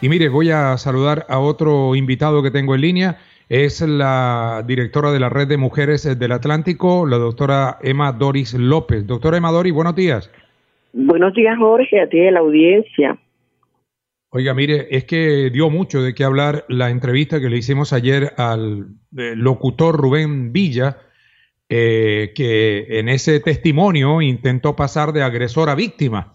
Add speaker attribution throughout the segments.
Speaker 1: Y mire, voy a saludar a otro invitado que tengo en línea. Es la directora de la Red de Mujeres del Atlántico, la doctora Emma Doris López. Doctora Emma Doris, buenos días.
Speaker 2: Buenos días, Jorge, a ti de la audiencia.
Speaker 1: Oiga, mire, es que dio mucho de qué hablar la entrevista que le hicimos ayer al eh, locutor Rubén Villa, eh, que en ese testimonio intentó pasar de agresor a víctima.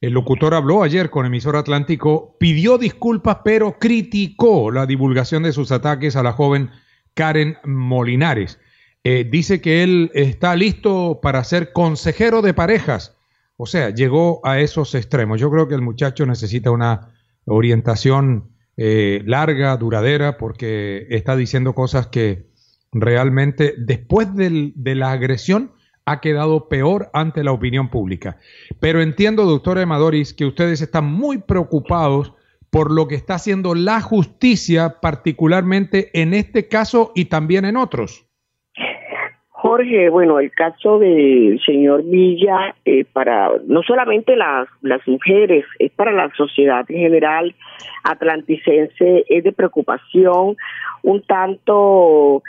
Speaker 1: El locutor habló ayer con emisor Atlántico, pidió disculpas, pero criticó la divulgación de sus ataques a la joven Karen Molinares. Eh, dice que él está listo para ser consejero de parejas. O sea, llegó a esos extremos. Yo creo que el muchacho necesita una orientación eh, larga, duradera, porque está diciendo cosas que realmente después de la agresión ha quedado peor ante la opinión pública. Pero entiendo, doctora Emadoris, que ustedes están muy preocupados por lo que está haciendo la justicia, particularmente en este caso y también en otros.
Speaker 2: Jorge, bueno, el caso del señor Villa, eh, para no solamente las, las mujeres, es para la sociedad en general atlanticense, es de preocupación un tanto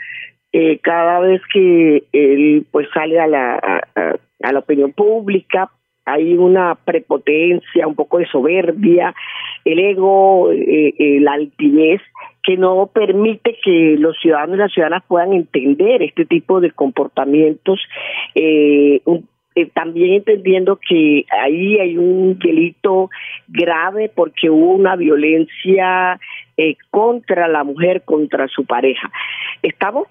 Speaker 2: eh, cada vez que él pues sale a la, a, la opinión pública hay una prepotencia, un poco de soberbia, el ego, eh, eh, la altivez que no permite que los ciudadanos y las ciudadanas puedan entender este tipo de comportamientos, eh, también entendiendo que ahí hay un delito grave porque hubo una violencia eh, contra la mujer, contra su pareja. Estamos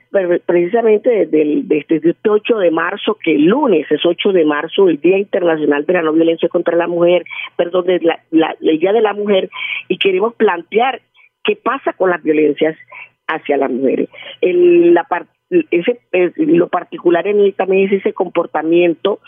Speaker 2: precisamente desde el, desde este 8 de marzo, que el lunes es 8 de marzo, el Día Internacional de la No Violencia contra la Mujer, perdón, la, la, Día de la Mujer, y queremos plantear qué pasa con las violencias hacia las mujeres. El, la, ese, lo particular en él también es ese comportamiento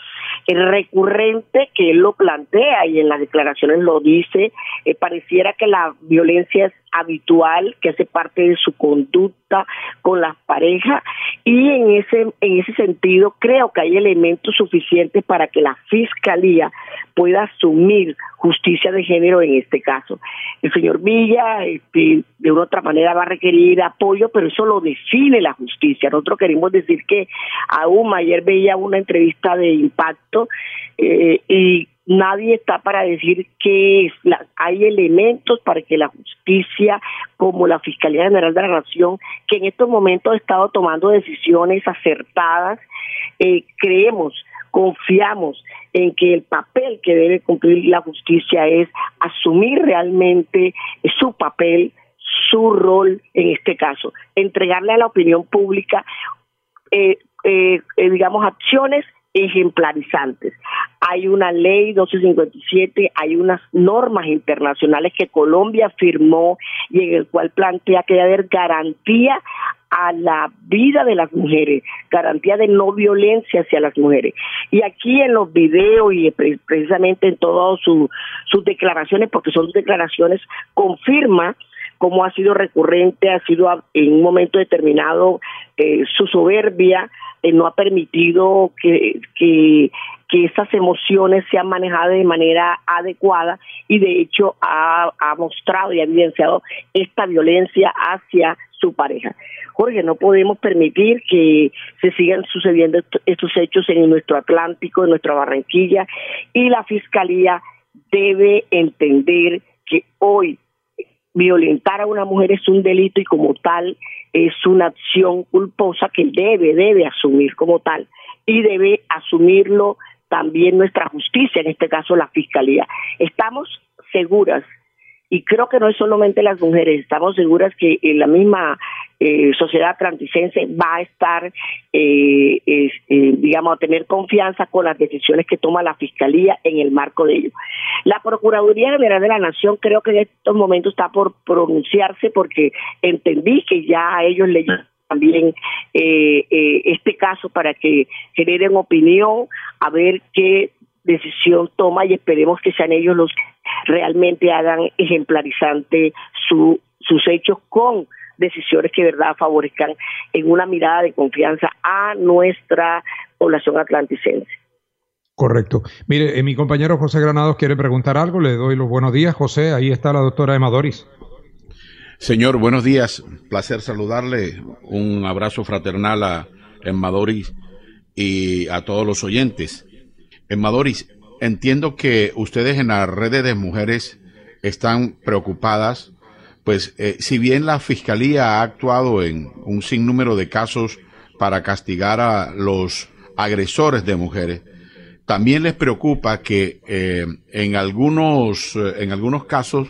Speaker 2: recurrente que él lo plantea y en las declaraciones lo dice, eh, pareciera que la violencia es habitual, que hace parte de su conducta con las parejas y en ese en ese sentido creo que hay elementos suficientes para que la fiscalía pueda asumir justicia de género en este caso. El señor Villa este, de una u otra manera va a requerir apoyo, pero eso lo define la justicia. Nosotros queremos decir que aún ayer veía una entrevista de impacto eh, y nadie está para decir que hay elementos para que la justicia, como la Fiscalía General de la Nación, que en estos momentos ha estado tomando decisiones acertadas, eh, creemos, confiamos en que el papel que debe cumplir la justicia es asumir realmente su papel, su rol en este caso, entregarle a la opinión pública, eh, eh, digamos, acciones ejemplarizantes. Hay una ley 1257, hay unas normas internacionales que Colombia firmó y en el cual plantea que debe haber garantía a la vida de las mujeres, garantía de no violencia hacia las mujeres. Y aquí en los videos y precisamente en todas sus declaraciones, porque son declaraciones, confirma cómo ha sido recurrente, ha sido en un momento determinado eh, su soberbia, eh, no ha permitido que, que, que esas emociones sean manejadas de manera adecuada y de hecho ha, ha mostrado y ha evidenciado esta violencia hacia su pareja. Jorge, no podemos permitir que se sigan sucediendo estos hechos en nuestro Atlántico, en nuestra Barranquilla, y la Fiscalía debe entender que hoy violentar a una mujer es un delito y como tal es una acción culposa que debe, debe asumir como tal y debe asumirlo también nuestra justicia, en este caso la Fiscalía. Estamos seguras y creo que no es solamente las mujeres, estamos seguras que la misma eh, sociedad atlanticense va a estar, eh, eh, digamos, a tener confianza con las decisiones que toma la Fiscalía en el marco de ello. La Procuraduría General de la Nación creo que en estos momentos está por pronunciarse porque entendí que ya a ellos le también este caso para que generen opinión, a ver qué decisión toma y esperemos que sean ellos los realmente hagan ejemplarizante su, sus hechos con decisiones que de verdad favorezcan en una mirada de confianza a nuestra población atlanticense.
Speaker 1: Correcto. Mire, eh, mi compañero José Granados quiere preguntar algo. Le doy los buenos días, José. Ahí está la doctora Emma Doris.
Speaker 3: Señor, buenos días. Placer saludarle. Un abrazo fraternal a Emma Doris y a todos los oyentes. Emma Doris, entiendo que ustedes en las redes de mujeres están preocupadas pues eh, si bien la Fiscalía ha actuado en un sinnúmero de casos para castigar a los agresores de mujeres, también les preocupa que eh, en, algunos, eh, en algunos casos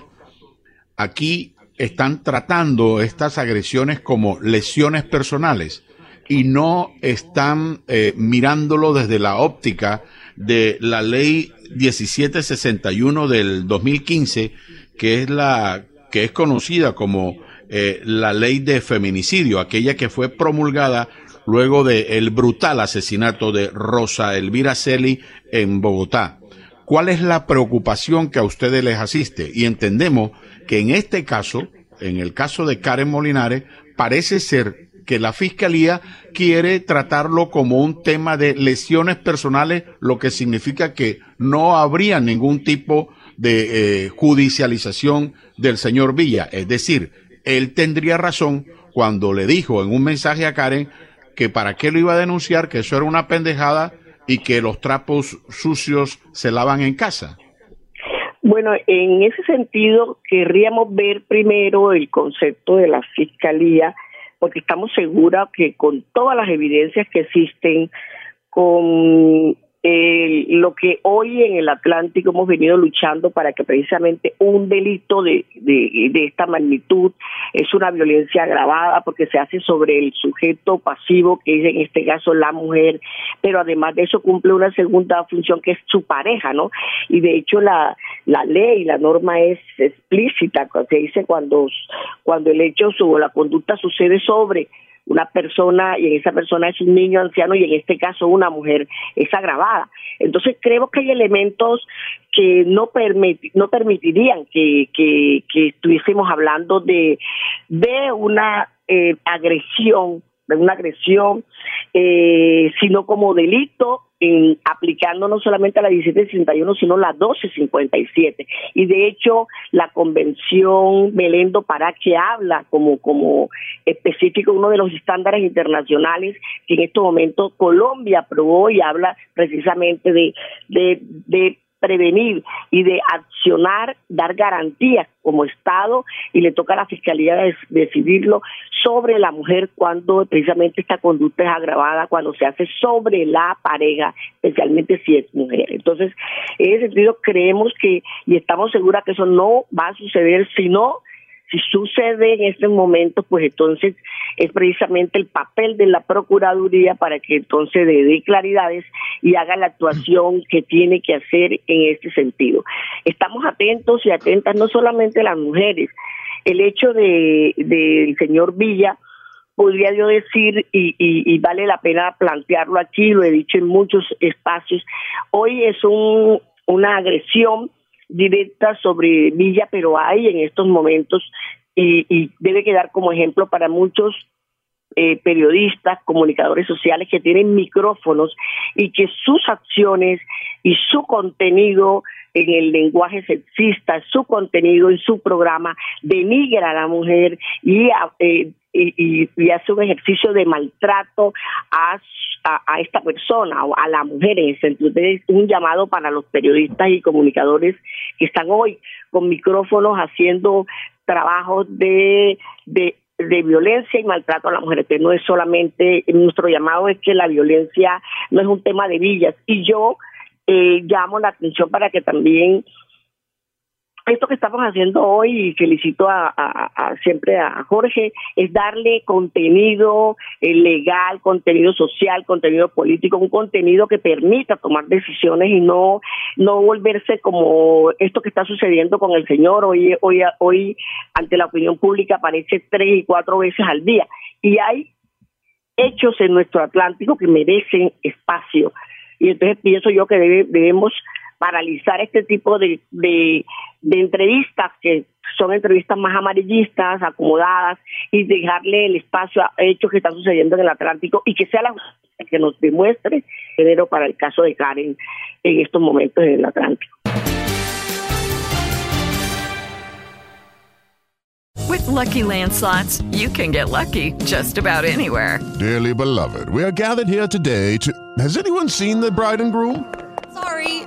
Speaker 3: aquí están tratando estas agresiones como lesiones personales y no están mirándolo desde la óptica de la ley 1761 del 2015, que es la que es conocida como eh, la ley de feminicidio, aquella que fue promulgada luego del brutal asesinato de Rosa Elvira Celi en Bogotá. ¿Cuál es la preocupación que a ustedes les asiste? Y entendemos que en este caso, en el caso de Karen Molinares, parece ser que la fiscalía quiere tratarlo como un tema de lesiones personales, lo que significa que no habría ningún tipo de eh, judicialización del señor Villa. Es decir, él tendría razón cuando le dijo en un mensaje a Karen que para qué lo iba a denunciar, que eso era una pendejada y que los trapos sucios se lavan en casa.
Speaker 2: Bueno, en ese sentido, querríamos ver primero el concepto de la fiscalía, porque estamos seguros que con todas las evidencias que existen, con eh, lo que hoy en el Atlántico hemos venido luchando para que precisamente un delito de, de, esta magnitud es una violencia agravada porque se hace sobre el sujeto pasivo, que es en este caso la mujer, pero además de eso cumple una segunda función que es su pareja, ¿no? Y de hecho la, la ley, la norma es explícita, se dice cuando, cuando el hecho o la conducta sucede sobre una persona y en esa persona es un niño anciano y en este caso una mujer es agravada. Entonces creo que hay elementos que no, no permitirían que, que, estuviésemos hablando de, de una eh, agresión, de una agresión, eh, sino como delito en, aplicando no solamente a la 1761, sino la 1257. Y de hecho, la convención Melendo para que habla como, como específico uno de los estándares internacionales que en estos momentos Colombia aprobó y habla precisamente de, de prevenir y de accionar, dar garantías como Estado y le toca a la Fiscalía decidirlo sobre la mujer cuando precisamente esta conducta es agravada, cuando se hace sobre la pareja, especialmente si es mujer. Entonces, en ese sentido creemos que y estamos seguras que eso no va a suceder si no si sucede en este momento, pues entonces es precisamente el papel de la Procuraduría para que entonces dé claridades y haga la actuación que tiene que hacer en este sentido. Estamos atentos y atentas no solamente las mujeres, el hecho de del señor Villa podría yo decir, y, vale la pena plantearlo aquí, lo he dicho en muchos espacios, hoy es un, una agresión directa sobre Villa, pero hay en estos momentos y, debe quedar como ejemplo para muchos eh, periodistas, comunicadores sociales que tienen micrófonos y que sus acciones y su contenido en el lenguaje sexista, su contenido en su programa denigra a la mujer y, eh, y, hace un ejercicio de maltrato a, esta persona o a la mujer en ese sentido. Es un llamado para los periodistas y comunicadores que están hoy con micrófonos haciendo trabajos de, de, violencia y maltrato a la mujer. Que no es solamente, nuestro llamado es que la violencia no es un tema de villas. Y yo eh, llamo la atención para que también esto que estamos haciendo hoy, y felicito a, siempre a Jorge, es darle contenido eh, legal, contenido social, contenido político, un contenido que permita tomar decisiones y no, no volverse como esto que está sucediendo con el señor hoy, hoy, hoy ante la opinión pública aparece tres y cuatro veces al día. Y hay hechos en nuestro Atlántico que merecen espacio. Y entonces pienso yo que debemos paralizar este tipo de, de, entrevistas que son entrevistas más amarillistas, acomodadas, y dejarle el espacio a hechos que están sucediendo en el Atlántico y que sea la que nos demuestre género para el caso de Karen en estos momentos en el Atlántico.
Speaker 4: With lucky landslots, you can get lucky just about anywhere.
Speaker 5: Dearly beloved, we are gathered here today to. Has anyone seen the bride and groom?
Speaker 6: Sorry,